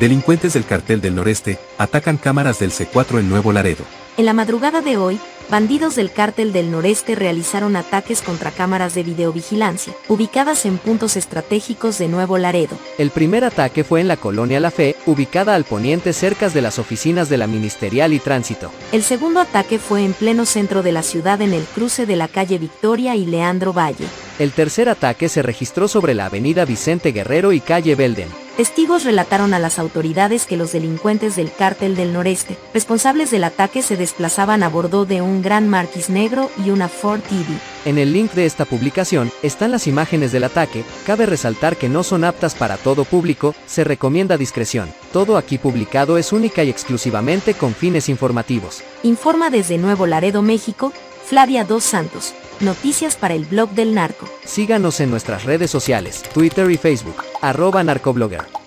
Delincuentes del cartel del noreste atacan cámaras del C4 en Nuevo Laredo. En la madrugada de hoy, bandidos del cártel del noreste realizaron ataques contra cámaras de videovigilancia, ubicadas en puntos estratégicos de Nuevo Laredo. El primer ataque fue en la colonia La Fe, ubicada al poniente cerca de las oficinas de la Ministerial y Tránsito. El segundo ataque fue en pleno centro de la ciudad en el cruce de la calle Victoria y Leandro Valle. El tercer ataque se registró sobre la avenida Vicente Guerrero y calle Belden. Testigos relataron a las autoridades que los delincuentes del cártel del noreste, responsables del ataque, se desplazaban a bordo de un gran marquis negro y una Ford TV. En el link de esta publicación están las imágenes del ataque, cabe resaltar que no son aptas para todo público, se recomienda discreción. Todo aquí publicado es única y exclusivamente con fines informativos. Informa desde Nuevo Laredo, México, Flavia Dos Santos. Noticias para el blog del narco. Síganos en nuestras redes sociales, Twitter y Facebook, arroba narcoblogger.